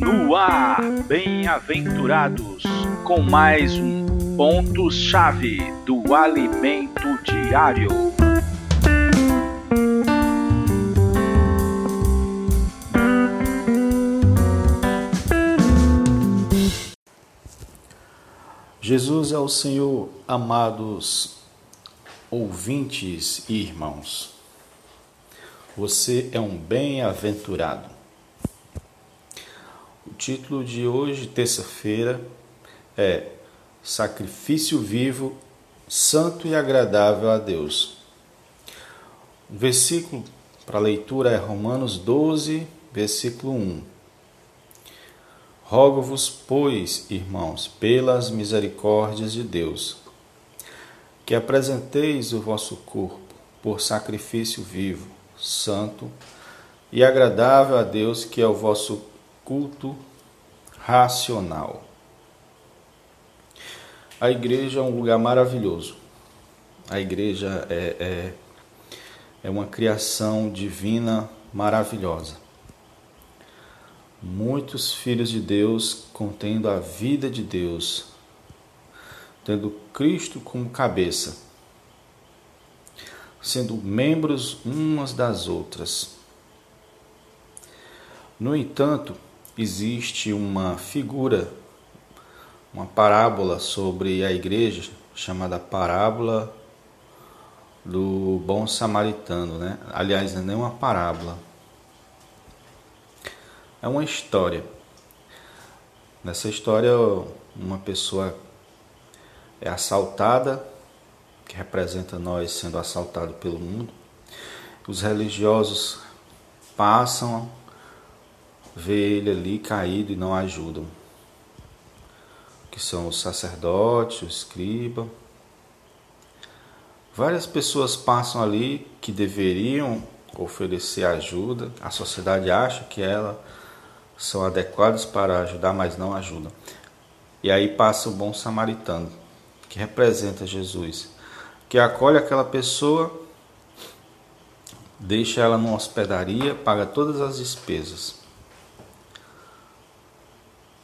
No ar, bem-aventurados, com mais um ponto-chave do alimento diário. Jesus é o Senhor, amados ouvintes e irmãos. Você é um bem-aventurado. Título de hoje, terça-feira, é Sacrifício Vivo, Santo e Agradável a Deus. O versículo para leitura é Romanos 12, versículo 1. Rogo-vos, pois, irmãos, pelas misericórdias de Deus, que apresenteis o vosso corpo por sacrifício vivo, santo e agradável a Deus, que é o vosso culto racional. A igreja é um lugar maravilhoso. A igreja é, é, é uma criação divina maravilhosa muitos filhos de Deus contendo a vida de Deus, tendo Cristo como cabeça, sendo membros umas das outras. No entanto, existe uma figura, uma parábola sobre a igreja, chamada parábola do bom samaritano, né? Aliás, não é uma parábola, é uma história. Nessa história, uma pessoa é assaltada, que representa nós sendo assaltados pelo mundo. Os religiosos passam, vê ele ali caído e não ajudam. Que são os sacerdotes, o escriba. Várias pessoas passam ali que deveriam oferecer ajuda. A sociedade acha que ela são adequados para ajudar, mas não ajudam. E aí passa o bom samaritano, que representa Jesus, que acolhe aquela pessoa, deixa ela numa hospedaria, paga todas as despesas.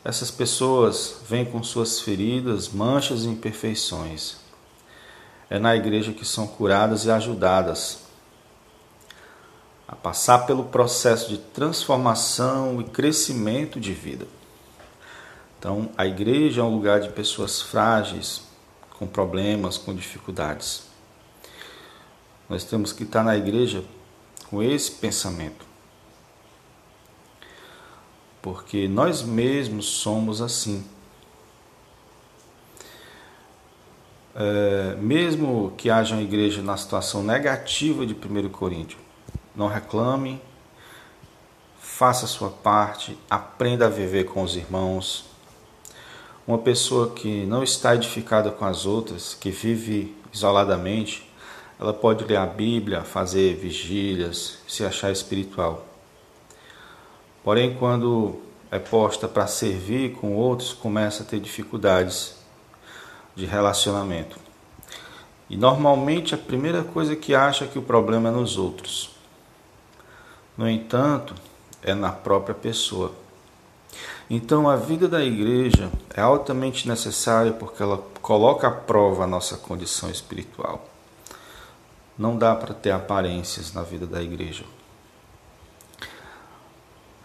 Essas pessoas vêm com suas feridas, manchas e imperfeições. É na igreja que são curadas e ajudadas a passar pelo processo de transformação e crescimento de vida. Então, a igreja é um lugar de pessoas frágeis, com problemas, com dificuldades. Nós temos que estar na igreja com esse pensamento. Porque nós mesmos somos assim. É, mesmo que haja uma igreja na situação negativa de 1 Coríntios, não reclame, faça a sua parte, aprenda a viver com os irmãos. Uma pessoa que não está edificada com as outras, que vive isoladamente, ela pode ler a Bíblia, fazer vigílias, se achar espiritual. Porém, quando é posta para servir com outros, começa a ter dificuldades de relacionamento. E normalmente a primeira coisa que acha que o problema é nos outros. No entanto, é na própria pessoa. Então, a vida da igreja é altamente necessária porque ela coloca à prova a nossa condição espiritual. Não dá para ter aparências na vida da igreja.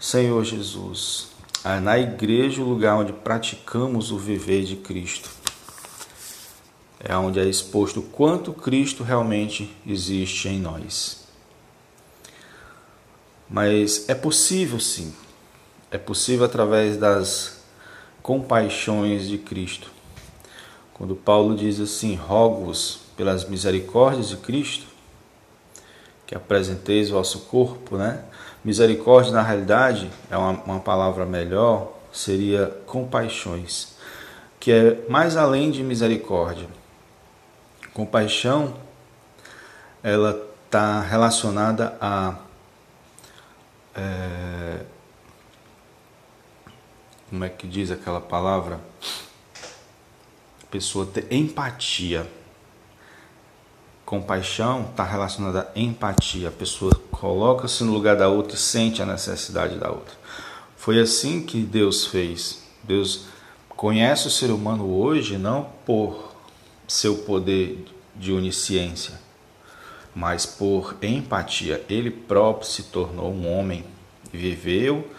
Senhor Jesus, é na igreja o lugar onde praticamos o viver de Cristo. É onde é exposto quanto Cristo realmente existe em nós. Mas é possível sim. É possível através das compaixões de Cristo. Quando Paulo diz assim: Rogo-vos pelas misericórdias de Cristo, que apresenteis o vosso corpo, né? Misericórdia, na realidade, é uma, uma palavra melhor, seria compaixões, que é mais além de misericórdia. Compaixão, ela está relacionada a é, como é que diz aquela palavra? A pessoa ter empatia. Compaixão está relacionada à empatia. A pessoa coloca-se no lugar da outra e sente a necessidade da outra. Foi assim que Deus fez. Deus conhece o ser humano hoje não por seu poder de onisciência, mas por empatia. Ele próprio se tornou um homem, viveu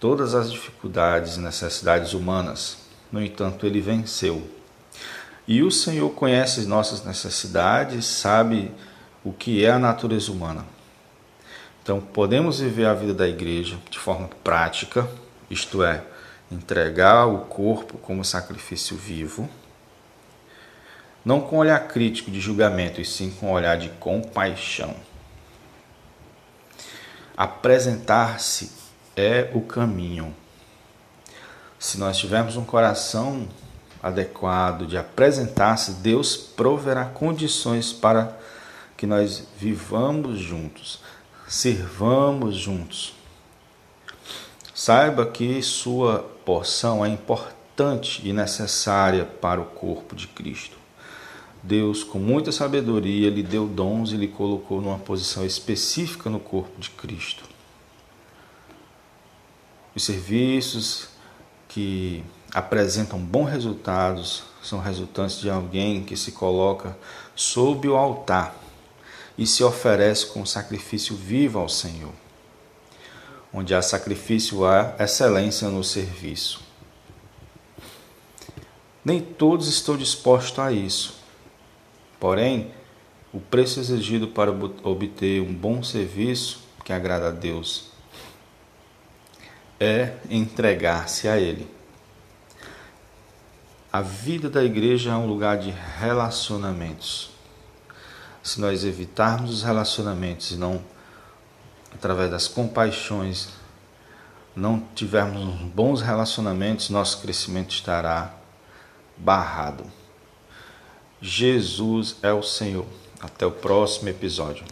todas as dificuldades e necessidades humanas. No entanto, ele venceu. E o Senhor conhece nossas necessidades, sabe o que é a natureza humana. Então, podemos viver a vida da igreja de forma prática, isto é, entregar o corpo como sacrifício vivo, não com olhar crítico de julgamento, e sim com olhar de compaixão. Apresentar-se é o caminho. Se nós tivermos um coração adequado de apresentar-se, Deus proverá condições para que nós vivamos juntos, servamos juntos. Saiba que sua porção é importante e necessária para o corpo de Cristo. Deus, com muita sabedoria, lhe deu dons e lhe colocou numa posição específica no corpo de Cristo. Os serviços que apresentam bons resultados são resultantes de alguém que se coloca sob o altar e se oferece com sacrifício vivo ao Senhor. Onde há sacrifício, há excelência no serviço. Nem todos estão dispostos a isso. Porém, o preço exigido para obter um bom serviço que agrada a Deus é entregar-se a Ele. A vida da igreja é um lugar de relacionamentos. Se nós evitarmos os relacionamentos e não, através das compaixões, não tivermos bons relacionamentos, nosso crescimento estará barrado. Jesus é o Senhor. Até o próximo episódio.